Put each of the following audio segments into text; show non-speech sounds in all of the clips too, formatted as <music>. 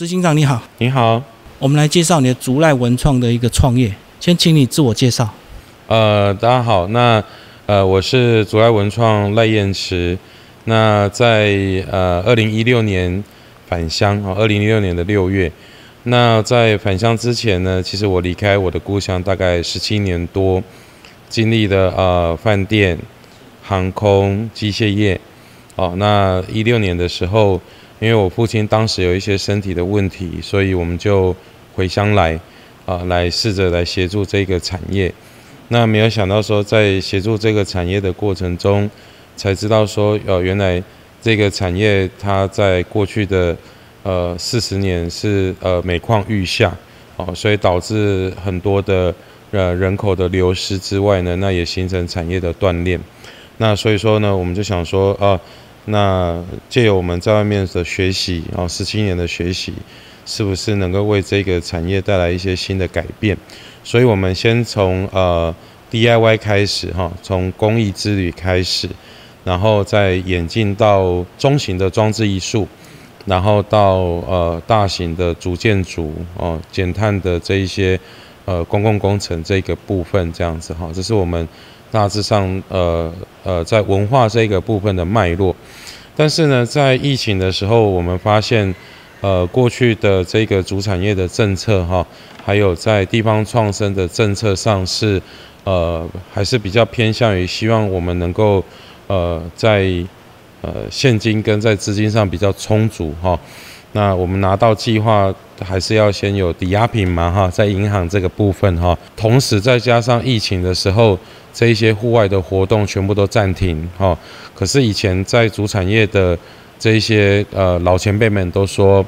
执行长你好，你好，我们来介绍你的竹赖文创的一个创业，先请你自我介绍。呃，大家好，那呃我是竹赖文创赖燕池，那在呃二零一六年返乡啊，二零一六年的六月，那在返乡之前呢，其实我离开我的故乡大概十七年多，经历的呃饭店、航空、机械业，哦，那一六年的时候。因为我父亲当时有一些身体的问题，所以我们就回乡来，啊，来试着来协助这个产业。那没有想到说，在协助这个产业的过程中，才知道说，呃，原来这个产业它在过去的呃四十年是呃每况愈下，哦，所以导致很多的呃人口的流失之外呢，那也形成产业的断裂。那所以说呢，我们就想说，啊。那借由我们在外面的学习，哦，十七年的学习，是不是能够为这个产业带来一些新的改变？所以，我们先从呃 DIY 开始，哈，从公益之旅开始，然后再演进到中型的装置艺术，然后到呃大型的主建筑，哦，减碳的这一些呃公共工程这个部分，这样子哈，这是我们。大致上，呃呃，在文化这个部分的脉络，但是呢，在疫情的时候，我们发现，呃，过去的这个主产业的政策哈，还有在地方创生的政策上是，呃，还是比较偏向于希望我们能够，呃，在呃现金跟在资金上比较充足哈。那我们拿到计划，还是要先有抵押品嘛哈，在银行这个部分哈，同时再加上疫情的时候。这一些户外的活动全部都暂停，哈。可是以前在主产业的这一些呃老前辈们都说，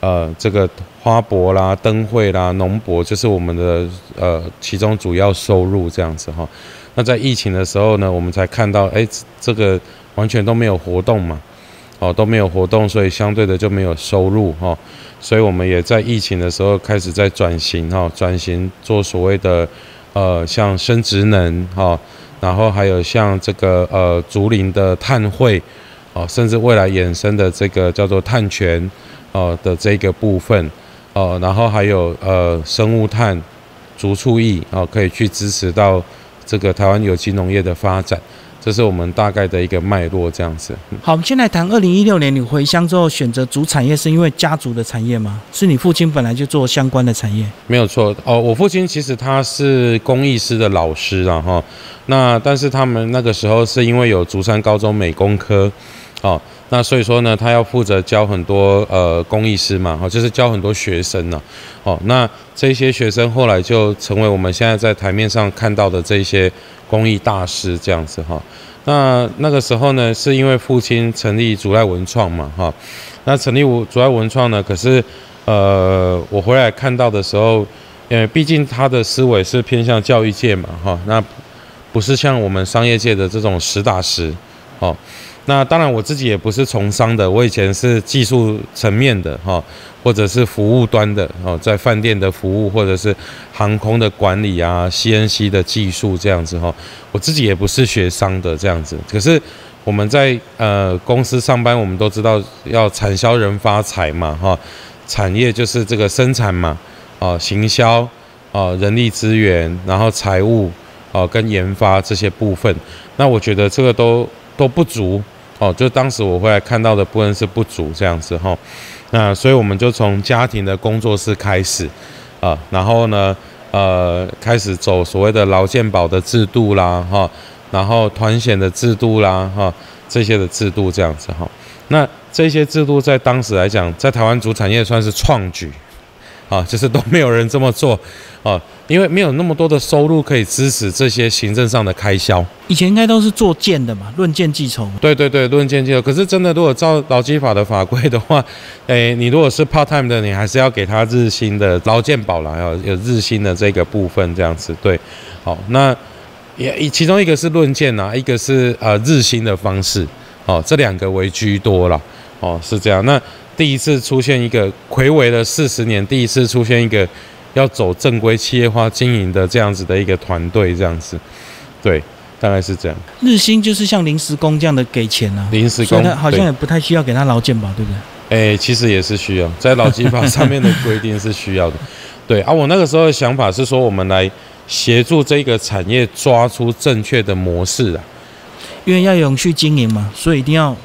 呃，这个花博啦、灯会啦、农博就是我们的呃其中主要收入这样子哈。那在疫情的时候呢，我们才看到，哎，这个完全都没有活动嘛，哦都没有活动，所以相对的就没有收入哈。所以我们也在疫情的时候开始在转型哈，转型做所谓的。呃，像生殖能哈，然后还有像这个呃竹林的碳汇，哦，甚至未来衍生的这个叫做碳权，哦的这个部分，哦，然后还有呃生物炭、竹畜艺，哦，可以去支持到这个台湾有机农业的发展。这是我们大概的一个脉络，这样子。好，我们先来谈二零一六年你回乡之后选择主产业，是因为家族的产业吗？是你父亲本来就做相关的产业？没有错哦，我父亲其实他是工艺师的老师啊，哈。那但是他们那个时候是因为有竹山高中美工科，哦。那所以说呢，他要负责教很多呃工艺师嘛，哦，就是教很多学生呢，哦，那这些学生后来就成为我们现在在台面上看到的这些工艺大师这样子哈。那那个时候呢，是因为父亲成立竹赖文创嘛，哈，那成立竹赖文创呢，可是呃我回来看到的时候，因为毕竟他的思维是偏向教育界嘛，哈，那不是像我们商业界的这种实打实，哦。那当然，我自己也不是从商的，我以前是技术层面的哈，或者是服务端的哦，在饭店的服务，或者是航空的管理啊，CNC 的技术这样子哈。我自己也不是学商的这样子，可是我们在呃公司上班，我们都知道要产销人发财嘛哈，产业就是这个生产嘛，哦，行销哦，人力资源，然后财务哦，跟研发这些部分，那我觉得这个都都不足。哦，就当时我回来看到的部分是不足这样子哈，那所以我们就从家庭的工作室开始啊，然后呢，呃，开始走所谓的劳健保的制度啦哈，然后团险的制度啦哈，这些的制度这样子哈，那这些制度在当时来讲，在台湾主产业算是创举。啊，就是都没有人这么做，啊，因为没有那么多的收入可以支持这些行政上的开销。以前应该都是做件的嘛，论件计酬。对对对，论件计酬。可是真的，如果照劳基法的法规的话，诶，你如果是 part time 的，你还是要给他日薪的劳健保啦，要有日薪的这个部分这样子。对，好，那也其中一个是论件啊，一个是呃日薪的方式，哦，这两个为居多了，哦，是这样。那第一次出现一个魁违了四十年，第一次出现一个要走正规企业化经营的这样子的一个团队，这样子，对，大概是这样。日薪就是像临时工这样的给钱啊，临时工好像也不太需要给他劳健保，对不对？哎，其实也是需要，在劳基法上面的规定是需要的。<laughs> 对啊，我那个时候的想法是说，我们来协助这个产业抓出正确的模式啊，因为要永续经营嘛，所以一定要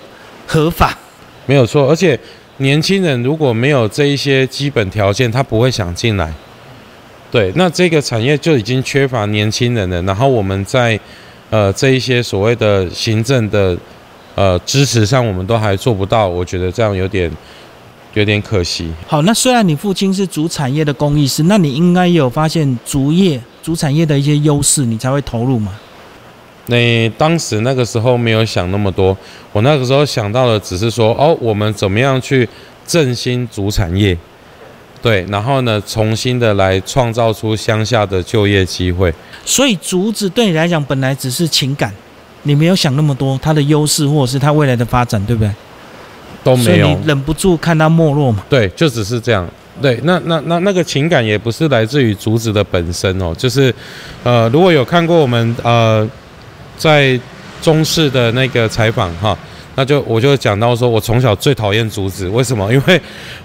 合法。没有错，而且年轻人如果没有这一些基本条件，他不会想进来。对，那这个产业就已经缺乏年轻人了。然后我们在呃这一些所谓的行政的呃支持上，我们都还做不到，我觉得这样有点。有点可惜。好，那虽然你父亲是主产业的工艺师，那你应该有发现竹业主产业的一些优势，你才会投入嘛？那当时那个时候没有想那么多，我那个时候想到的只是说，哦，我们怎么样去振兴主产业？对，然后呢，重新的来创造出乡下的就业机会。所以竹子对你来讲本来只是情感，你没有想那么多它的优势或者是它未来的发展，对不对？都没有，你忍不住看它没落嘛？对，就只是这样。对，那那那那个情感也不是来自于竹子的本身哦，就是，呃，如果有看过我们呃在中视的那个采访哈，那就我就讲到说我从小最讨厌竹子，为什么？因为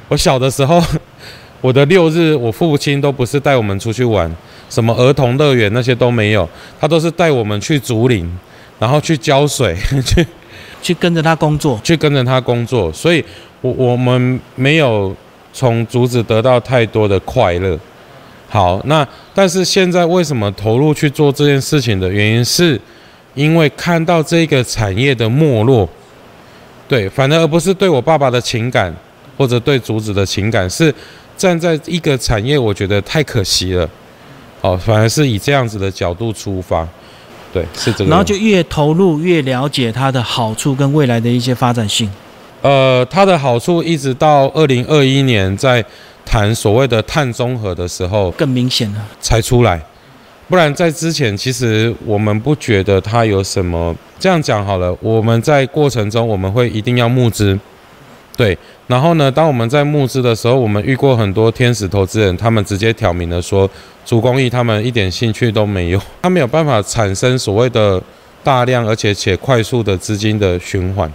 我小的时候，<laughs> 我的六日我父亲都不是带我们出去玩，什么儿童乐园那些都没有，他都是带我们去竹林，然后去浇水 <laughs> 去。去跟着他工作，去跟着他工作，所以，我我们没有从竹子得到太多的快乐。好，那但是现在为什么投入去做这件事情的原因，是因为看到这个产业的没落，对，反而而不是对我爸爸的情感或者对竹子的情感，是站在一个产业，我觉得太可惜了。哦，反而是以这样子的角度出发。对，是这个。然后就越投入，越了解它的好处跟未来的一些发展性。呃，它的好处一直到二零二一年在谈所谓的碳中和的时候，更明显了才出来。不然在之前，其实我们不觉得它有什么。这样讲好了，我们在过程中我们会一定要募资。对，然后呢？当我们在募资的时候，我们遇过很多天使投资人，他们直接挑明了说，主公益他们一点兴趣都没有，<laughs> 他没有办法产生所谓的大量而且且快速的资金的循环。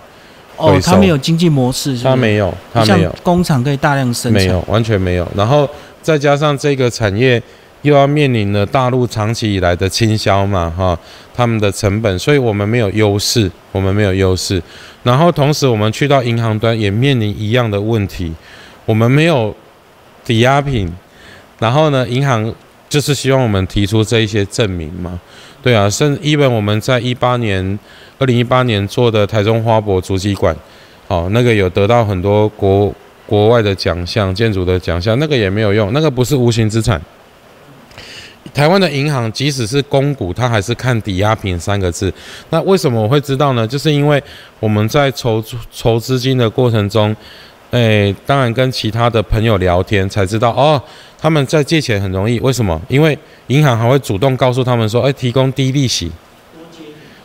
哦，他没有经济模式是，他没有，他没有工厂可以大量生产，没有，完全没有。然后再加上这个产业。又要面临了大陆长期以来的倾销嘛，哈，他们的成本，所以我们没有优势，我们没有优势。然后同时我们去到银行端也面临一样的问题，我们没有抵押品。然后呢，银行就是希望我们提出这一些证明嘛，对啊，甚至一本我们在一八年，二零一八年做的台中花博足迹馆，哦，那个有得到很多国国外的奖项，建筑的奖项，那个也没有用，那个不是无形资产。台湾的银行即使是公股，它还是看抵押品三个字。那为什么我会知道呢？就是因为我们在筹筹资金的过程中，诶，当然跟其他的朋友聊天才知道哦，他们在借钱很容易。为什么？因为银行还会主动告诉他们说，诶，提供低利息，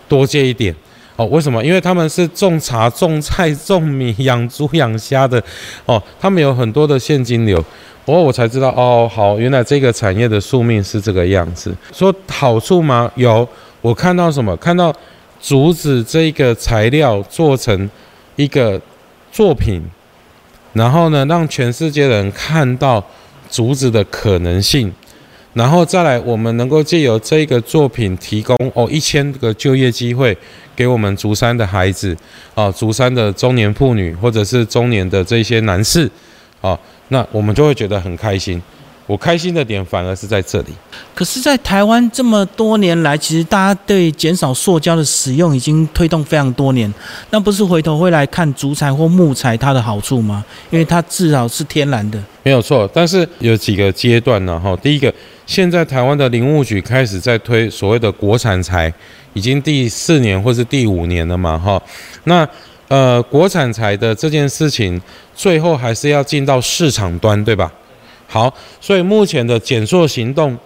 多借一点。哦，为什么？因为他们是种茶、种菜、种米、养猪、养虾的，哦，他们有很多的现金流。哦，我才知道哦，好，原来这个产业的宿命是这个样子。说好处吗？有，我看到什么？看到竹子这个材料做成一个作品，然后呢，让全世界人看到竹子的可能性，然后再来，我们能够借由这个作品提供哦一千个就业机会给我们竹山的孩子，啊，竹山的中年妇女或者是中年的这些男士，啊。那我们就会觉得很开心。我开心的点反而是在这里。可是，在台湾这么多年来，其实大家对减少塑胶的使用已经推动非常多年。那不是回头会来看竹材或木材它的好处吗？因为它至少是天然的。没有错，但是有几个阶段呢？哈，第一个，现在台湾的林务局开始在推所谓的国产材，已经第四年或是第五年了嘛？哈，那。呃，国产材的这件事情，最后还是要进到市场端，对吧？好，所以目前的减塑行动，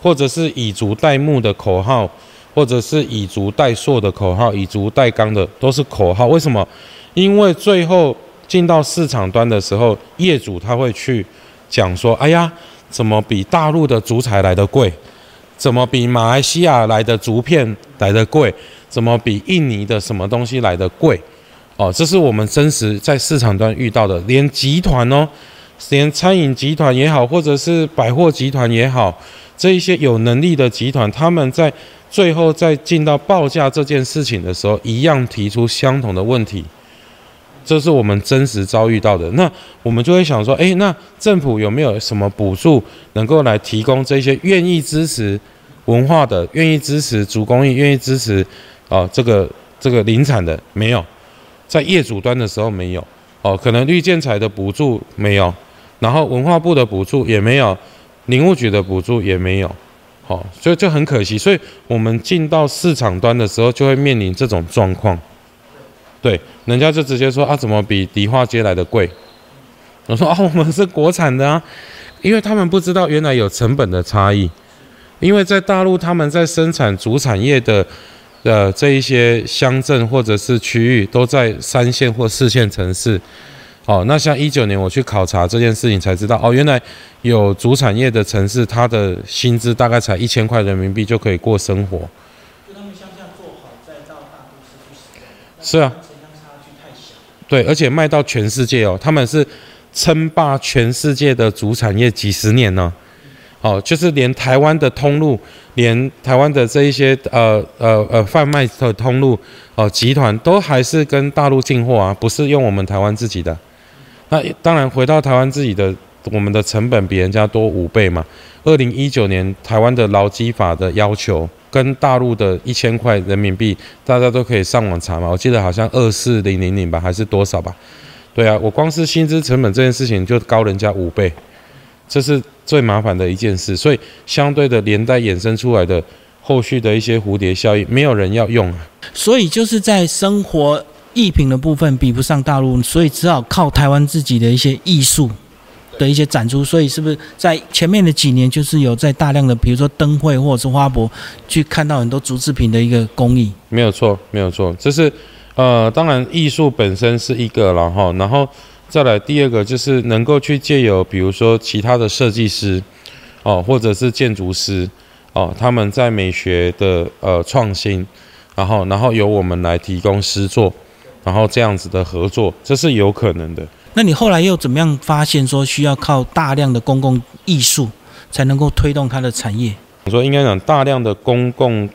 或者是以竹代木的口号，或者是以竹代塑的口号，以竹代钢的都是口号。为什么？因为最后进到市场端的时候，业主他会去讲说：“哎呀，怎么比大陆的竹材来的贵？怎么比马来西亚来的竹片来的贵？怎么比印尼的什么东西来的贵？”哦，这是我们真实在市场端遇到的，连集团哦，连餐饮集团也好，或者是百货集团也好，这一些有能力的集团，他们在最后在进到报价这件事情的时候，一样提出相同的问题。这是我们真实遭遇到的，那我们就会想说，诶，那政府有没有什么补助能够来提供这些愿意支持文化的、愿意支持主公益、愿意支持啊这个这个林产的？没有，在业主端的时候没有，哦，可能绿建材的补助没有，然后文化部的补助也没有，林务局的补助也没有，好，所以就很可惜，所以我们进到市场端的时候，就会面临这种状况。对，人家就直接说啊，怎么比迪化街来的贵？我说啊，<laughs> 我们是国产的啊，因为他们不知道原来有成本的差异，因为在大陆他们在生产主产业的呃这一些乡镇或者是区域都在三线或四线城市，哦，那像一九年我去考察这件事情才知道，哦，原来有主产业的城市，它的薪资大概才一千块人民币就可以过生活。就他们乡下做好，再到大都市去使用。是啊。对，而且卖到全世界哦，他们是称霸全世界的主产业几十年呢。哦，就是连台湾的通路，连台湾的这一些呃呃呃贩卖的通路哦集团，都还是跟大陆进货啊，不是用我们台湾自己的。那当然回到台湾自己的，我们的成本比人家多五倍嘛。二零一九年台湾的劳基法的要求。跟大陆的一千块人民币，大家都可以上网查嘛。我记得好像二四零零零吧，还是多少吧？对啊，我光是薪资成本这件事情就高人家五倍，这是最麻烦的一件事。所以相对的连带衍生出来的后续的一些蝴蝶效应，没有人要用啊。所以就是在生活艺品的部分比不上大陆，所以只好靠台湾自己的一些艺术。的一些展出，所以是不是在前面的几年，就是有在大量的，比如说灯会或者是花博，去看到很多竹制品的一个工艺？没有错，没有错，这是呃，当然艺术本身是一个了哈，然后再来第二个就是能够去借由，比如说其他的设计师哦，或者是建筑师哦，他们在美学的呃创新，然后然后由我们来提供诗作，然后这样子的合作，这是有可能的。那你后来又怎么样发现说需要靠大量的公共艺术才能够推动它的产业？我说应该讲大量的公共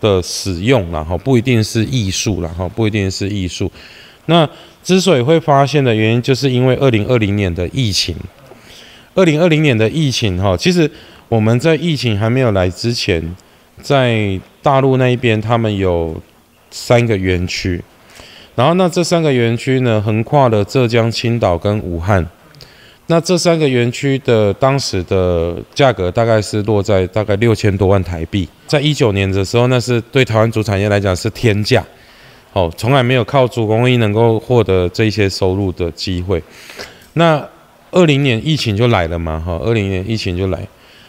的使用，然后不一定是艺术，然后不一定是艺术。那之所以会发现的原因，就是因为二零二零年的疫情。二零二零年的疫情，哈，其实我们在疫情还没有来之前，在大陆那一边，他们有三个园区。然后，那这三个园区呢，横跨了浙江、青岛跟武汉。那这三个园区的当时的价格大概是落在大概六千多万台币。在一九年的时候，那是对台湾主产业来讲是天价，哦，从来没有靠主工艺能够获得这些收入的机会。那二零年疫情就来了嘛，哈，二零年疫情就来。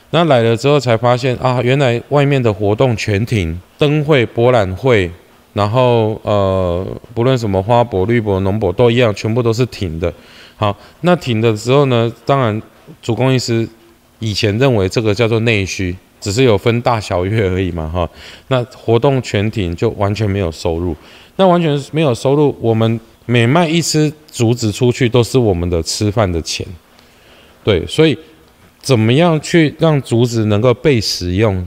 那来了之后才发现啊，原来外面的活动全停，灯会、博览会。然后呃，不论什么花博、绿博、农博都一样，全部都是停的。好，那停的时候呢，当然主工艺师以前认为这个叫做内需，只是有分大小月而已嘛，哈。那活动全停就完全没有收入，那完全没有收入。我们每卖一只竹子出去，都是我们的吃饭的钱。对，所以怎么样去让竹子能够被使用，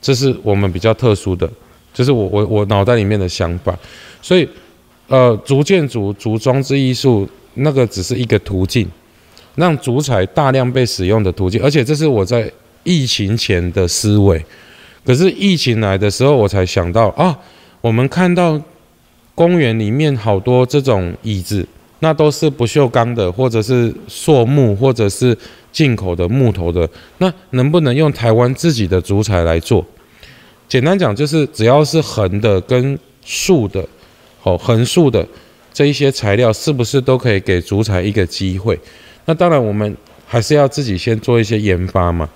这是我们比较特殊的。就是我我我脑袋里面的想法，所以，呃，竹建筑、竹装置艺术那个只是一个途径，让竹材大量被使用的途径，而且这是我在疫情前的思维，可是疫情来的时候，我才想到啊，我们看到公园里面好多这种椅子，那都是不锈钢的，或者是塑木，或者是进口的木头的，那能不能用台湾自己的竹材来做？简单讲，就是只要是横的跟竖的，哦，横竖的这一些材料，是不是都可以给竹材一个机会？那当然，我们还是要自己先做一些研发嘛，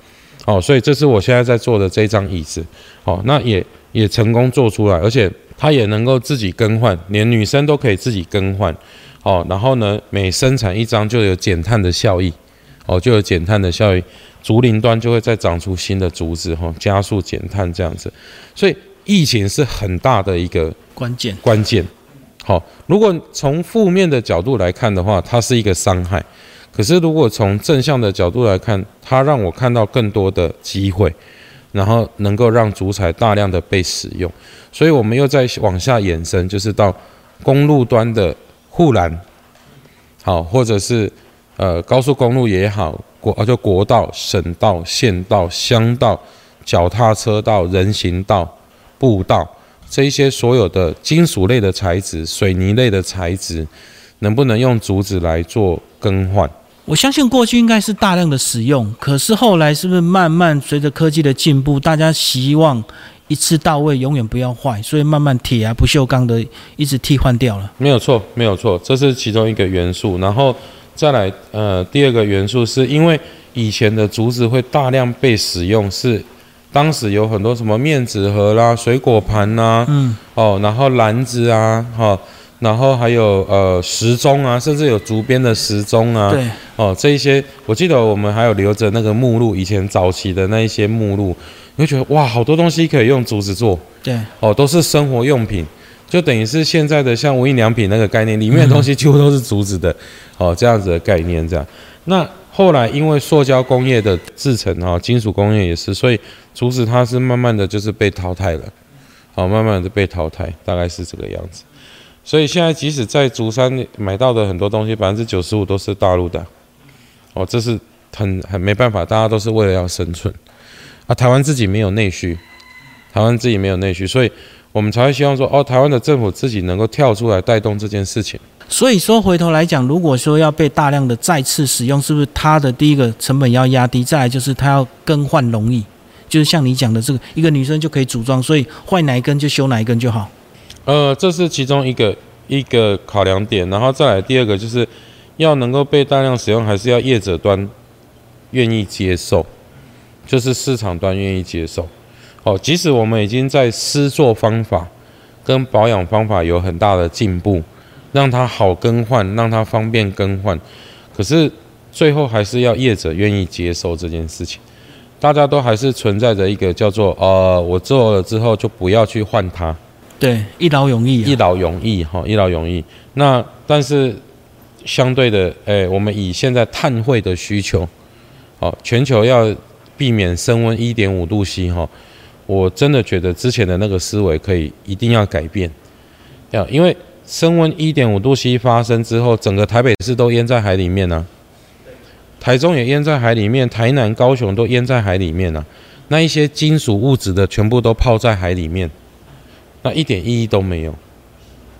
哦，所以这是我现在在做的这张椅子，哦，那也也成功做出来，而且它也能够自己更换，连女生都可以自己更换，哦，然后呢，每生产一张就有减碳的效益，哦，就有减碳的效益。竹林端就会再长出新的竹子，哈，加速减碳这样子，所以疫情是很大的一个关键。关键，好，如果从负面的角度来看的话，它是一个伤害；可是如果从正向的角度来看，它让我看到更多的机会，然后能够让竹材大量的被使用。所以，我们又再往下延伸，就是到公路端的护栏，好，或者是呃高速公路也好，国就国道、省道、县道、乡道、脚踏车道、人行道、步道。这一些所有的金属类的材质、水泥类的材质，能不能用竹子来做更换？我相信过去应该是大量的使用，可是后来是不是慢慢随着科技的进步，大家希望一次到位，永远不要坏，所以慢慢铁啊、不锈钢的一直替换掉了。没有错，没有错，这是其中一个元素。然后再来，呃，第二个元素是因为以前的竹子会大量被使用，是。当时有很多什么面纸盒啦、水果盘呐，嗯，哦，然后篮子啊，哈，然后还有呃时钟啊，甚至有竹编的时钟啊，对，哦，这一些我记得我们还有留着那个目录，以前早期的那一些目录，你会觉得哇，好多东西可以用竹子做，对，哦，都是生活用品，就等于是现在的像无印良品那个概念，里面的东西几乎都是竹子的，哦，这样子的概念这样，那。后来因为塑胶工业的制成啊，金属工业也是，所以竹子它是慢慢的就是被淘汰了，好，慢慢的被淘汰，大概是这个样子。所以现在即使在竹山买到的很多东西，百分之九十五都是大陆的，哦，这是很很没办法，大家都是为了要生存啊。台湾自己没有内需，台湾自己没有内需，所以我们才会希望说，哦，台湾的政府自己能够跳出来带动这件事情。所以说，回头来讲，如果说要被大量的再次使用，是不是它的第一个成本要压低？再来就是它要更换容易，就是像你讲的这个，一个女生就可以组装，所以坏哪一根就修哪一根就好。呃，这是其中一个一个考量点，然后再来第二个就是要能够被大量使用，还是要业者端愿意接受，就是市场端愿意接受。哦，即使我们已经在施作方法跟保养方法有很大的进步。让它好更换，让它方便更换，可是最后还是要业者愿意接受这件事情。大家都还是存在着一个叫做呃，我做了之后就不要去换它。对，一劳永逸。一劳永逸哈，一劳永逸。那但是相对的，哎，我们以现在碳汇的需求，好，全球要避免升温一点五度 C 哈，我真的觉得之前的那个思维可以一定要改变，要因为。升温一点五度 C 发生之后，整个台北市都淹在海里面呢。台中也淹在海里面，台南、高雄都淹在海里面呢。那一些金属物质的全部都泡在海里面，那一点意义都没有。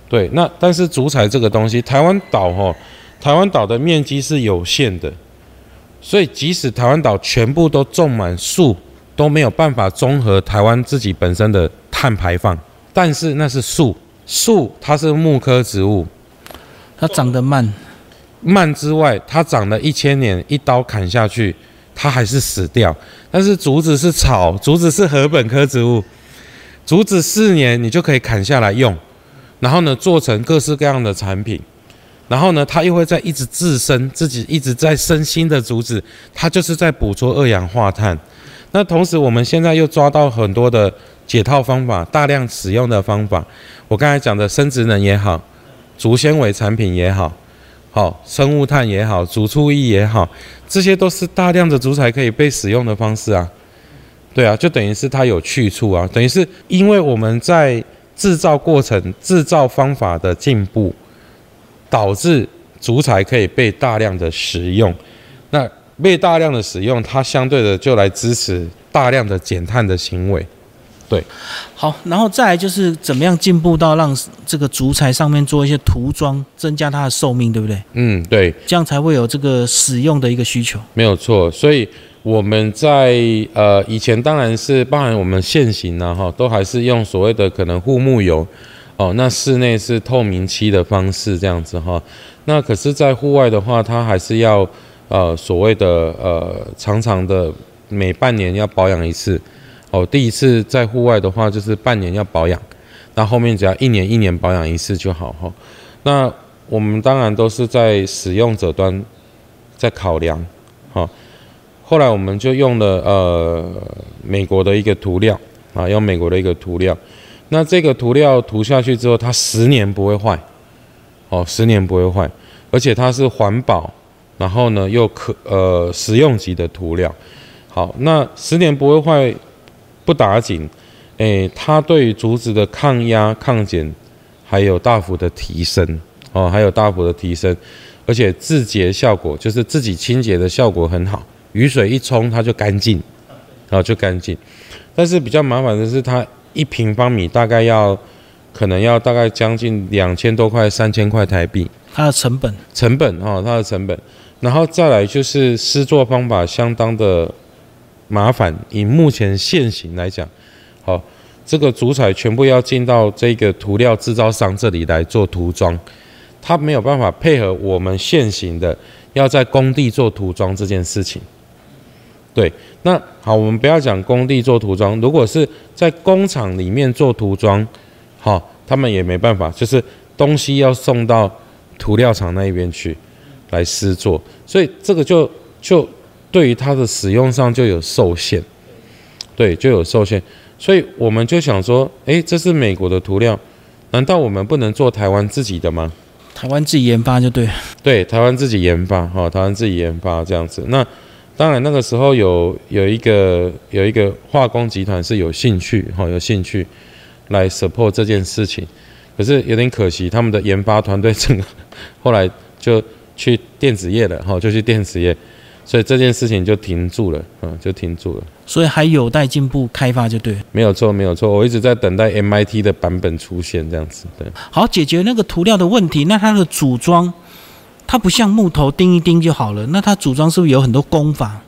对，那但是竹材这个东西，台湾岛哈，台湾岛的面积是有限的，所以即使台湾岛全部都种满树，都没有办法综合台湾自己本身的碳排放。但是那是树。树它是木科植物，它长得慢，慢之外，它长了一千年，一刀砍下去，它还是死掉。但是竹子是草，竹子是禾本科植物，竹子四年你就可以砍下来用，然后呢做成各式各样的产品，然后呢它又会在一直自生，自己一直在生新的竹子，它就是在捕捉二氧化碳。那同时我们现在又抓到很多的。解套方法，大量使用的方法，我刚才讲的生殖能也好，竹纤维产品也好，好生物炭也好，竹醋液也好，这些都是大量的竹材可以被使用的方式啊。对啊，就等于是它有去处啊，等于是因为我们在制造过程、制造方法的进步，导致竹材可以被大量的使用。那被大量的使用，它相对的就来支持大量的减碳的行为。对，好，然后再来就是怎么样进步到让这个竹材上面做一些涂装，增加它的寿命，对不对？嗯，对，这样才会有这个使用的一个需求。没有错，所以我们在呃以前当然是包含我们现行呢哈，都还是用所谓的可能护木油哦，那室内是透明漆的方式这样子哈，那可是，在户外的话，它还是要呃所谓的呃长长的每半年要保养一次。哦，第一次在户外的话，就是半年要保养，那后面只要一年一年保养一次就好哈。那我们当然都是在使用者端在考量，哈。后来我们就用了呃美国的一个涂料啊，用美国的一个涂料。那这个涂料涂下去之后，它十年不会坏，哦，十年不会坏，而且它是环保，然后呢又可呃实用级的涂料。好，那十年不会坏不打紧，诶，它对于竹子的抗压、抗碱还有大幅的提升哦，还有大幅的提升，而且自洁效果就是自己清洁的效果很好，雨水一冲它就干净，然后就干净。但是比较麻烦的是，它一平方米大概要可能要大概将近两千多块、三千块台币，它的成本成本哈，它的成本，然后再来就是施作方法相当的。麻烦，以目前现行来讲，好，这个主彩全部要进到这个涂料制造商这里来做涂装，它没有办法配合我们现行的要在工地做涂装这件事情。对，那好，我们不要讲工地做涂装，如果是在工厂里面做涂装，好，他们也没办法，就是东西要送到涂料厂那一边去来施做，所以这个就就。对于它的使用上就有受限，对，就有受限，所以我们就想说，哎，这是美国的涂料，难道我们不能做台湾自己的吗？台湾自己研发就对，对，台湾自己研发，哈，台湾自己研发这样子。那当然那个时候有有一个有一个化工集团是有兴趣，哈，有兴趣来 support 这件事情，可是有点可惜，他们的研发团队整个后来就去电子业了，哈，就去电子业。所以这件事情就停住了，嗯，就停住了。所以还有待进步开发，就对。没有错，没有错。我一直在等待 MIT 的版本出现，这样子。对。好，解决那个涂料的问题。那它的组装，它不像木头钉一钉就好了。那它组装是不是有很多工法？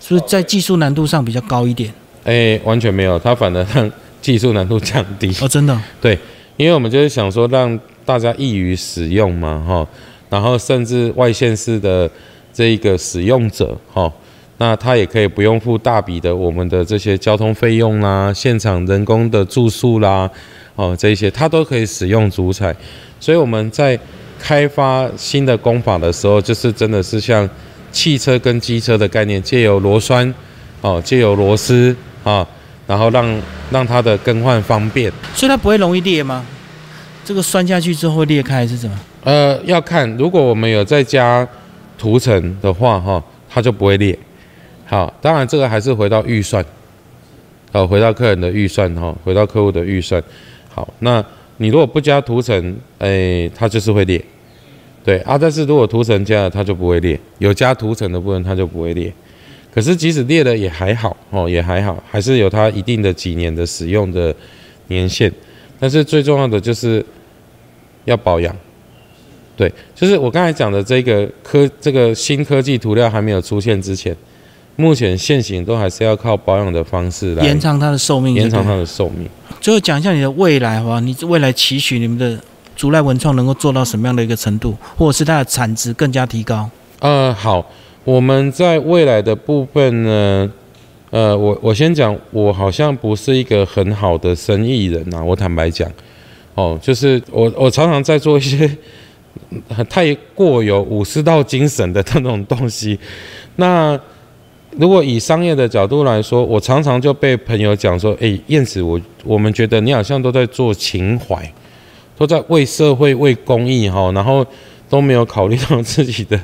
是不是在技术难度上比较高一点？哎，完全没有，它反而让技术难度降低。哦，真的。对，因为我们就是想说让大家易于使用嘛，哈。然后甚至外线式的。这一个使用者，哈，那他也可以不用付大笔的我们的这些交通费用啦，现场人工的住宿啦，哦，这些他都可以使用主彩。所以我们在开发新的工法的时候，就是真的是像汽车跟机车的概念，借由螺栓，哦，借由螺丝啊，然后让让它的更换方便。所以它不会容易裂吗？这个栓下去之后会裂开是怎么？呃，要看，如果我们有再加。涂层的话，哈，它就不会裂。好，当然这个还是回到预算，好，回到客人的预算，哈，回到客户的预算。好，那你如果不加涂层，哎，它就是会裂。对啊，但是如果涂层加了，它就不会裂。有加涂层的部分，它就不会裂。可是即使裂了也还好，哦，也还好，还是有它一定的几年的使用的年限。但是最重要的就是要保养。对，就是我刚才讲的这个科，这个新科技涂料还没有出现之前，目前现行都还是要靠保养的方式来延长它的寿命，延长它的寿命。最后讲一下你的未来好吧？你未来期许你们的竹赖文创能够做到什么样的一个程度，或者是它的产值更加提高？呃，好，我们在未来的部分呢，呃，我我先讲，我好像不是一个很好的生意人呐，我坦白讲，哦，就是我我常常在做一些。<laughs> 太过有武士道精神的那种东西，那如果以商业的角度来说，我常常就被朋友讲说：“哎，燕子，我我们觉得你好像都在做情怀，都在为社会、为公益哈，然后都没有考虑到自己的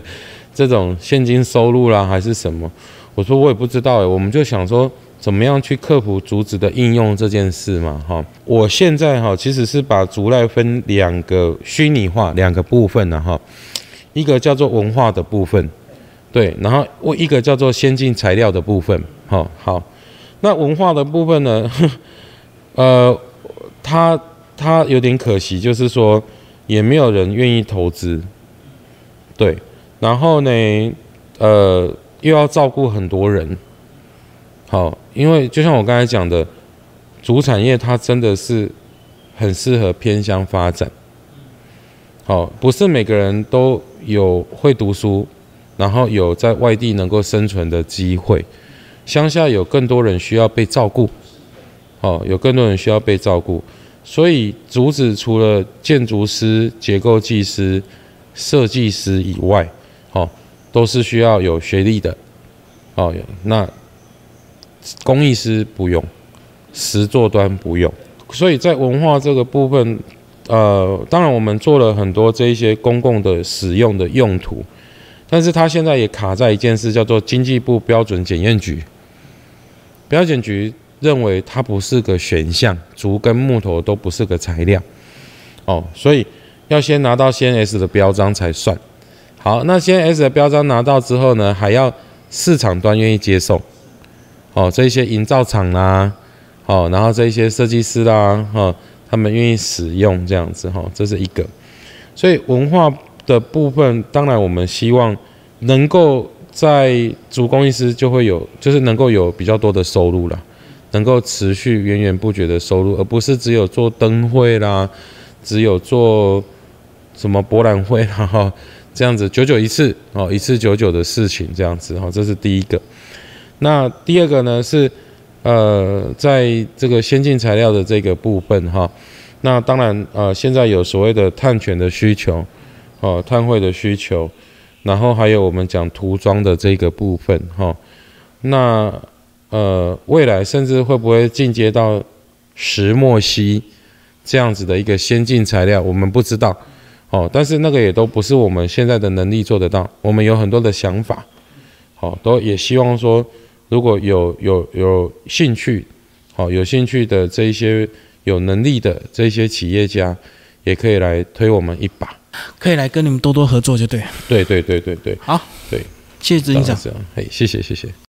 这种现金收入啦，还是什么？”我说：“我也不知道哎，我们就想说。”怎么样去克服竹子的应用这件事嘛？哈，我现在哈其实是把竹赖分两个虚拟化两个部分呢哈，一个叫做文化的部分，对，然后我一个叫做先进材料的部分，哈好，那文化的部分呢，<laughs> 呃，它它有点可惜，就是说也没有人愿意投资，对，然后呢，呃，又要照顾很多人。好，因为就像我刚才讲的，主产业它真的是很适合偏乡发展。好，不是每个人都有会读书，然后有在外地能够生存的机会。乡下有更多人需要被照顾，好，有更多人需要被照顾。所以竹子除了建筑师、结构技师、设计师以外，哦，都是需要有学历的。哦，那。工艺师不用，实作端不用，所以在文化这个部分，呃，当然我们做了很多这一些公共的使用的用途，但是它现在也卡在一件事，叫做经济部标准检验局，标检局认为它不是个选项，竹跟木头都不是个材料，哦，所以要先拿到 CNS 的标章才算。好，那 CNS 的标章拿到之后呢，还要市场端愿意接受，哦，这些营造厂啦，哦，然后这些设计师啦，哈。他们愿意使用这样子哈，这是一个。所以文化的部分，当然我们希望能够在主工艺师就会有，就是能够有比较多的收入了，能够持续源源不绝的收入，而不是只有做灯会啦，只有做什么博览会啦哈，<laughs> 这样子九九一次哦，一次九九的事情这样子哈，这是第一个。那第二个呢是。呃，在这个先进材料的这个部分哈，那当然呃，现在有所谓的碳权的需求，哦，碳汇的需求，然后还有我们讲涂装的这个部分哈，那呃，未来甚至会不会进阶到石墨烯这样子的一个先进材料，我们不知道哦，但是那个也都不是我们现在的能力做得到，我们有很多的想法，好，都也希望说。如果有有有兴趣，好有兴趣的这一些有能力的这些企业家，也可以来推我们一把，可以来跟你们多多合作，就对。对对对对对，好，对，谢谢执行长。嘿，谢谢谢谢。